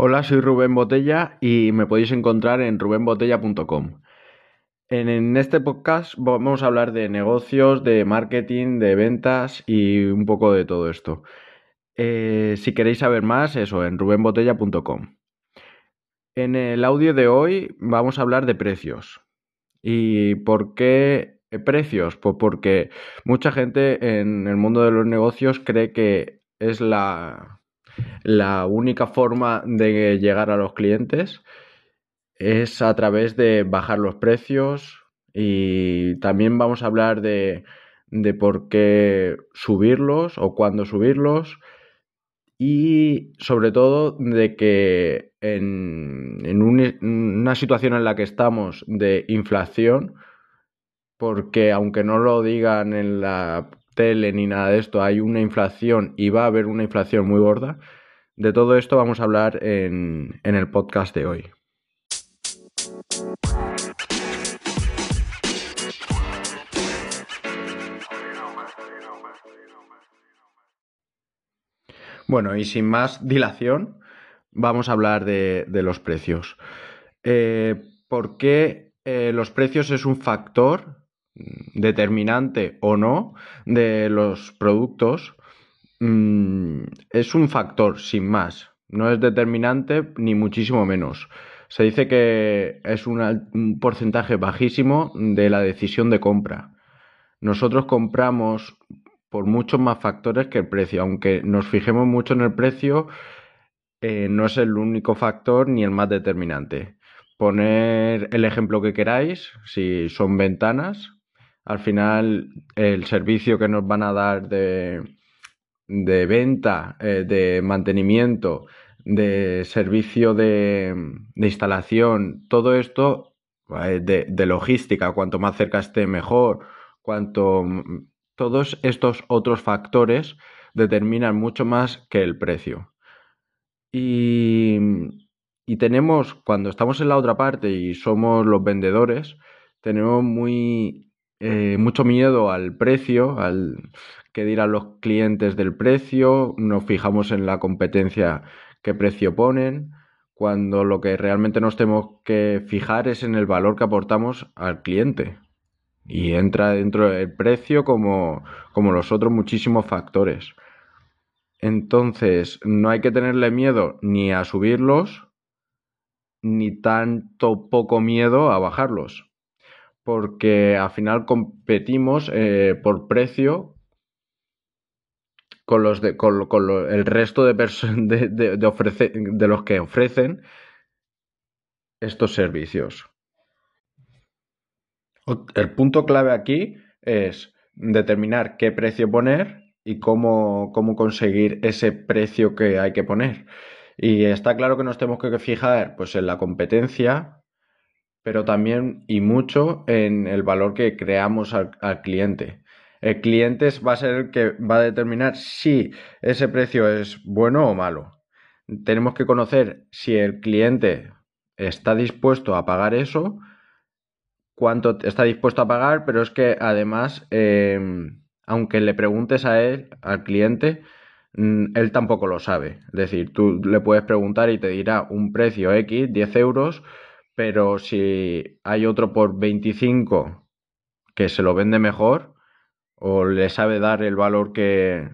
Hola, soy Rubén Botella y me podéis encontrar en rubenbotella.com. En, este podcast vamos a hablar de negocios, de marketing, de ventas y un poco de todo esto. Eh, si queréis saber más, eso, en rubenbotella.com. En el audio de hoy vamos a hablar de precios. ¿Y por qué precios? Pues porque mucha gente en el mundo de los negocios cree que es la, la única forma de llegar a los clientes es a través de bajar los precios y también vamos a hablar de, por qué subirlos o cuándo subirlos y sobre todo de que en, en una situación en la que estamos de inflación, porque aunque no lo digan en la tele ni nada de esto, hay una inflación y va a haber una inflación muy gorda. De todo esto vamos a hablar en, en el podcast de hoy. Bueno, y sin más dilación, vamos a hablar de, los precios. Eh, ¿Por qué eh, los precios es un factor determinante o no de los productos mm, es un factor sin más. No es determinante ni muchísimo menos. Se dice que es un porcentaje bajísimo de la decisión de compra. Nosotros compramos por muchos más factores que el precio. Aunque nos fijemos mucho en el precio, eh, no es el único factor ni el más determinante. Poner el ejemplo que queráis, si son ventanas, al final el servicio que nos van a dar de, venta, eh, de mantenimiento, de servicio de, instalación, todo esto eh, de, logística, cuanto más cerca esté mejor, cuanto todos estos otros factores determinan mucho más que el precio. Y, y tenemos, cuando estamos en la otra parte y somos los vendedores, tenemos muy eh, mucho miedo al precio, al que dirán los clientes del precio, nos fijamos en la competencia qué precio ponen, cuando lo que realmente nos tenemos que fijar es en el valor que aportamos al cliente. Y entra dentro del precio como, como los otros muchísimos factores. Entonces, no hay que tenerle miedo ni a subirlos, ni tanto poco miedo a bajarlos porque al final competimos eh, por precio con los de, con, el resto de, de, de los que ofrecen estos servicios. El punto clave aquí es determinar qué precio poner y cómo, cómo conseguir ese precio que hay que poner. Y está claro que nos tenemos que fijar pues, en la competencia, pero también y mucho en el valor que creamos al, cliente. El cliente va a ser el que va a determinar si ese precio es bueno o malo. Tenemos que conocer si el cliente está dispuesto a pagar eso, cuánto está dispuesto a pagar, pero es que además, em, aunque le preguntes a él, al cliente, mm, él tampoco lo sabe. Es decir, tú le puedes preguntar y te dirá un precio X, 10 euros, pero si hay otro por 25 que se lo vende mejor o le sabe dar el valor que,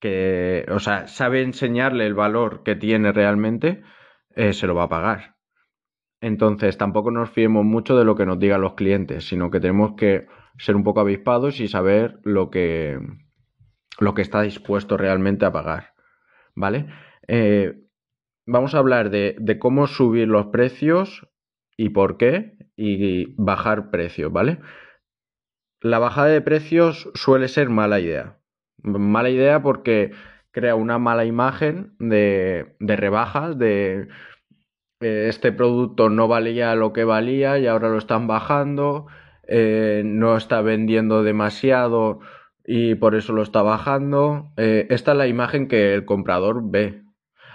que o sea, sabe enseñarle el valor que tiene realmente, eh, se lo va a pagar. Entonces, tampoco nos fiemos mucho de lo que nos digan los clientes, sino que tenemos que ser un poco avispados y saber lo que, lo que está dispuesto realmente a pagar. ¿Vale? Eh, vamos a hablar de, de, cómo subir los precios y por qué y bajar precios, ¿vale? La bajada de precios suele ser mala idea. Mala idea porque crea una mala imagen de, rebajas, de eh, este producto no valía lo que valía y ahora lo están bajando, eh, no está vendiendo demasiado y por eso lo está bajando. Eh, esta es la imagen que el comprador ve.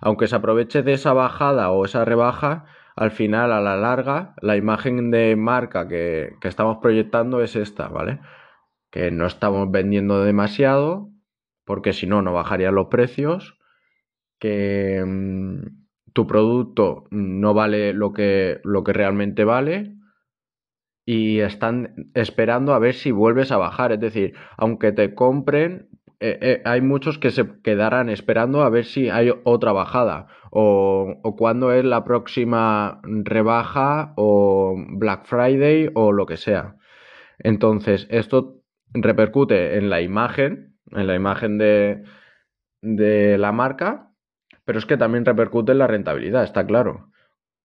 Aunque se aproveche de esa bajada o esa rebaja, al final, a la larga, la imagen de marca que, estamos proyectando es esta, ¿vale? Que no estamos vendiendo demasiado, porque si no, no bajarían los precios, que, mm, tu producto no vale lo que, lo que realmente vale y están esperando a ver si vuelves a bajar. Es decir, aunque te compren, eh, eh, hay muchos que se quedarán esperando a ver si hay otra bajada o, cuándo es la próxima rebaja o Black Friday o lo que sea. Entonces, esto repercute en la imagen, en la imagen de, de la marca, pero es que también repercute en la rentabilidad, está claro.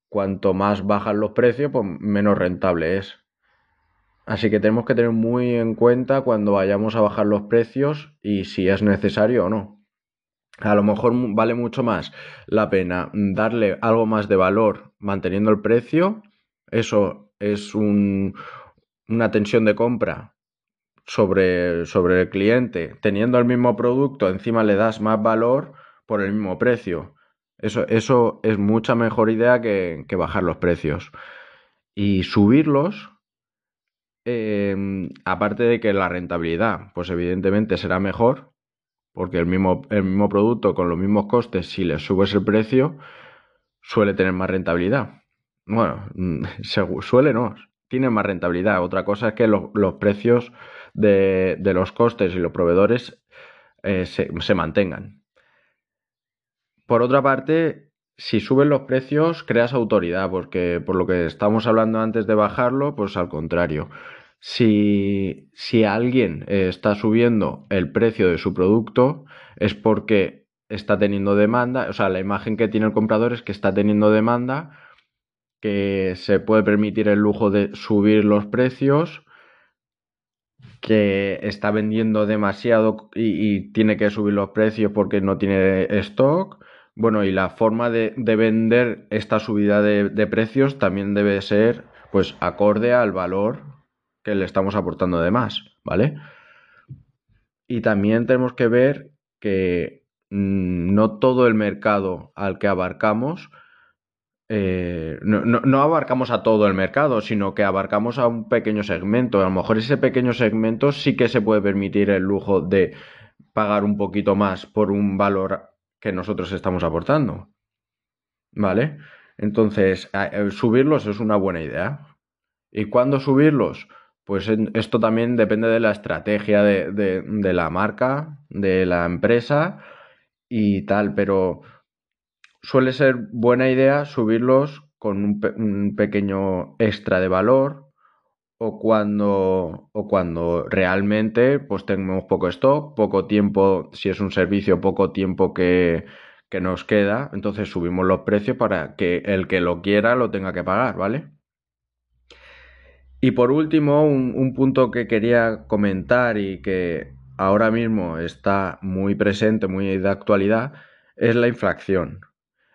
Cuanto más bajan los precios, pues menos rentable es. Así que tenemos que tener muy en cuenta cuando vayamos a bajar los precios y si es necesario o no. A lo mejor vale mucho más la pena darle algo más de valor manteniendo el precio. Eso es una tensión de compra sobre, sobre el cliente. Teniendo el mismo producto, encima le das más valor por el mismo precio. Eso, eso es mucha mejor idea que, bajar los precios. Y subirlos, em, aparte de que la rentabilidad, pues evidentemente será mejor, porque el mismo, producto con los mismos costes, si le subes el precio, suele tener más rentabilidad. Bueno, suele no, tiene más rentabilidad. Otra cosa es que los, precios de, los costes y los proveedores eh, se mantengan. Por otra parte, si suben los precios, creas autoridad, porque por lo que estamos hablando antes de bajarlo, pues al contrario. Si, si alguien eh, está subiendo el precio de su producto, es porque está teniendo demanda, o sea, la imagen que tiene el comprador es que está teniendo demanda, que se puede permitir el lujo de subir los precios, que está vendiendo demasiado y tiene que subir los precios porque no tiene stock. Bueno, y la forma de, vender esta subida de, precios también debe ser, pues, acorde al valor le estamos aportando de más, ¿vale? Y también tenemos que ver que mm, no todo el mercado al que abarcamos, eh, no, no, abarcamos a todo el mercado, sino que abarcamos a un pequeño segmento. A lo mejor ese pequeño segmento sí que se puede permitir el lujo de pagar un poquito más por un valor que nosotros estamos aportando. ¿Vale? Entonces, eh, subirlos es una buena idea. ¿Y cuándo subirlos? Pues esto también depende de la estrategia de, la marca, de la empresa y tal, pero suele ser buena idea subirlos con un, un pequeño extra de valor o cuando, o cuando realmente pues tenemos poco stock, poco tiempo, si es un servicio, poco tiempo que, que nos queda, entonces subimos los precios para que el que lo quiera lo tenga que pagar, ¿vale? Y por último, un, un punto que quería comentar y que ahora mismo está muy presente, muy de actualidad, es la inflación.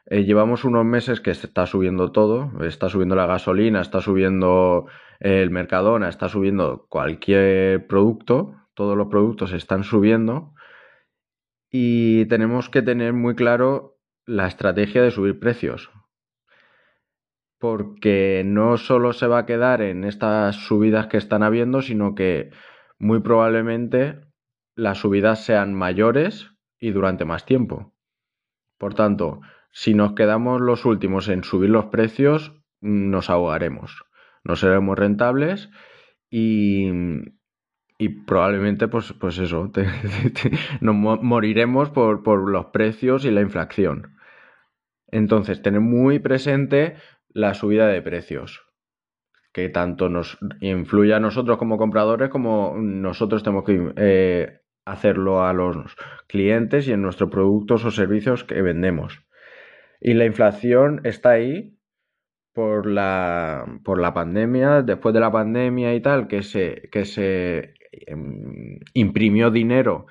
Eh, llevamos unos meses que está subiendo todo, está subiendo la gasolina, está subiendo el Mercadona, está subiendo cualquier producto, todos los productos están subiendo y tenemos que tener muy claro la estrategia de subir precios. Porque no solo se va a quedar en estas subidas que están habiendo, sino que muy probablemente las subidas sean mayores y durante más tiempo. Por tanto, si nos quedamos los últimos en subir los precios, nos ahogaremos. No seremos rentables y, probablemente, pues, pues eso, nos moriremos por, por los precios y la inflación. Entonces, tener muy presente la subida de precios, que tanto nos influye a nosotros como compradores como nosotros tenemos que eh, hacerlo a los clientes y en nuestros productos o servicios que vendemos. Y la inflación está ahí por la, por la pandemia, después de la pandemia y tal, que se, que se em, imprimió dinero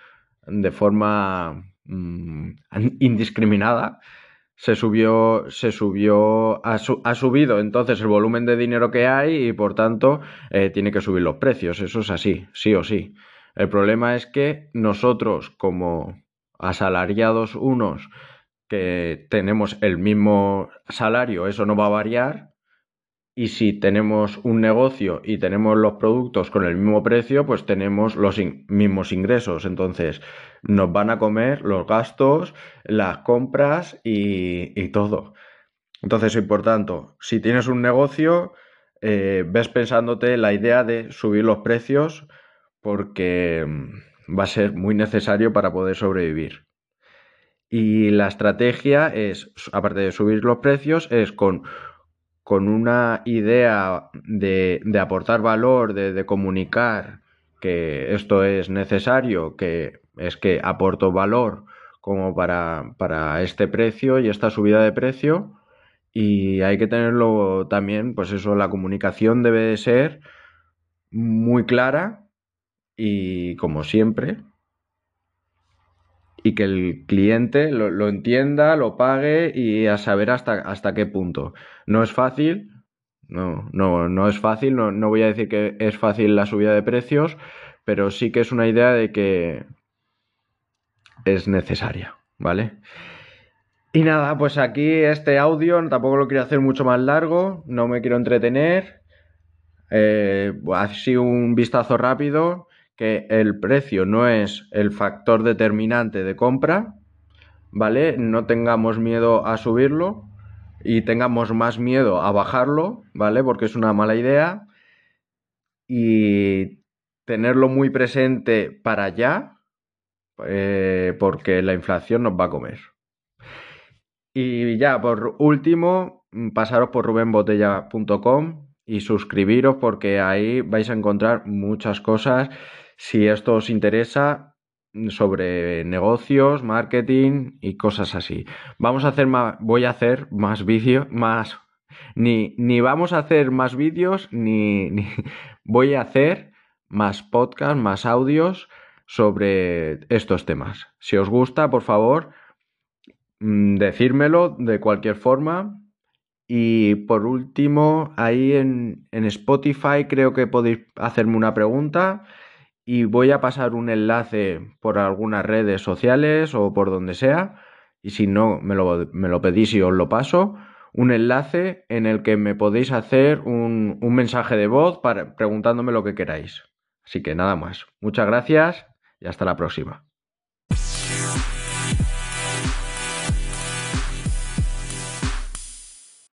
de forma mm, indiscriminada, se subió, se subió, ha, subido entonces el volumen de dinero que hay y por tanto eh, tiene que subir los precios. Eso es así, sí o sí. El problema es que nosotros como asalariados unos que tenemos el mismo salario, eso no va a variar. Y si tenemos un negocio y tenemos los productos con el mismo precio, pues tenemos los mismos ingresos. Entonces nos van a comer los gastos, las compras y, y todo. Entonces, por tanto, si tienes un negocio, eh, ves pensándote la idea de subir los precios porque mm, va a ser muy necesario para poder sobrevivir. Y la estrategia es, aparte de subir los precios, es con, con una idea de, aportar valor, de, comunicar que esto es necesario, que es que aporto valor como para, para este precio y esta subida de precio. Y hay que tenerlo también, pues eso, la comunicación debe de ser muy clara y como siempre, y que el cliente lo, entienda, lo pague y a saber hasta, hasta qué punto. No es fácil, no, no, no es fácil, no, no voy a decir que es fácil la subida de precios, pero sí que es una idea de que es necesaria, ¿vale? Y nada, pues aquí este audio tampoco lo quiero hacer mucho más largo, no me quiero entretener. Eh, así un vistazo rápido, que el precio no es el factor determinante de compra, ¿vale? No tengamos miedo a subirlo y tengamos más miedo a bajarlo, ¿vale? Porque es una mala idea. Y tenerlo muy presente para allá, eh, porque la inflación nos va a comer. Y ya, por último, pasaros por rubenbotella.com y suscribiros porque ahí vais a encontrar muchas cosas. Si esto os interesa sobre negocios, marketing y cosas así. Vamos a hacer más, voy a hacer más vídeos, más, ni, ni vamos a hacer más vídeos, ni, ni voy a hacer más podcasts, más audios sobre estos temas. Si os gusta, por favor, Mm, decírmelo de cualquier forma. Y por último, ahí en, en, Spotify creo que podéis hacerme una pregunta y voy a pasar un enlace por algunas redes sociales o por donde sea. Y si no, me lo, me lo pedís y os lo paso. Un enlace en el que me podéis hacer un, mensaje de voz para, preguntándome lo que queráis. Así que nada más. Muchas gracias y hasta la próxima.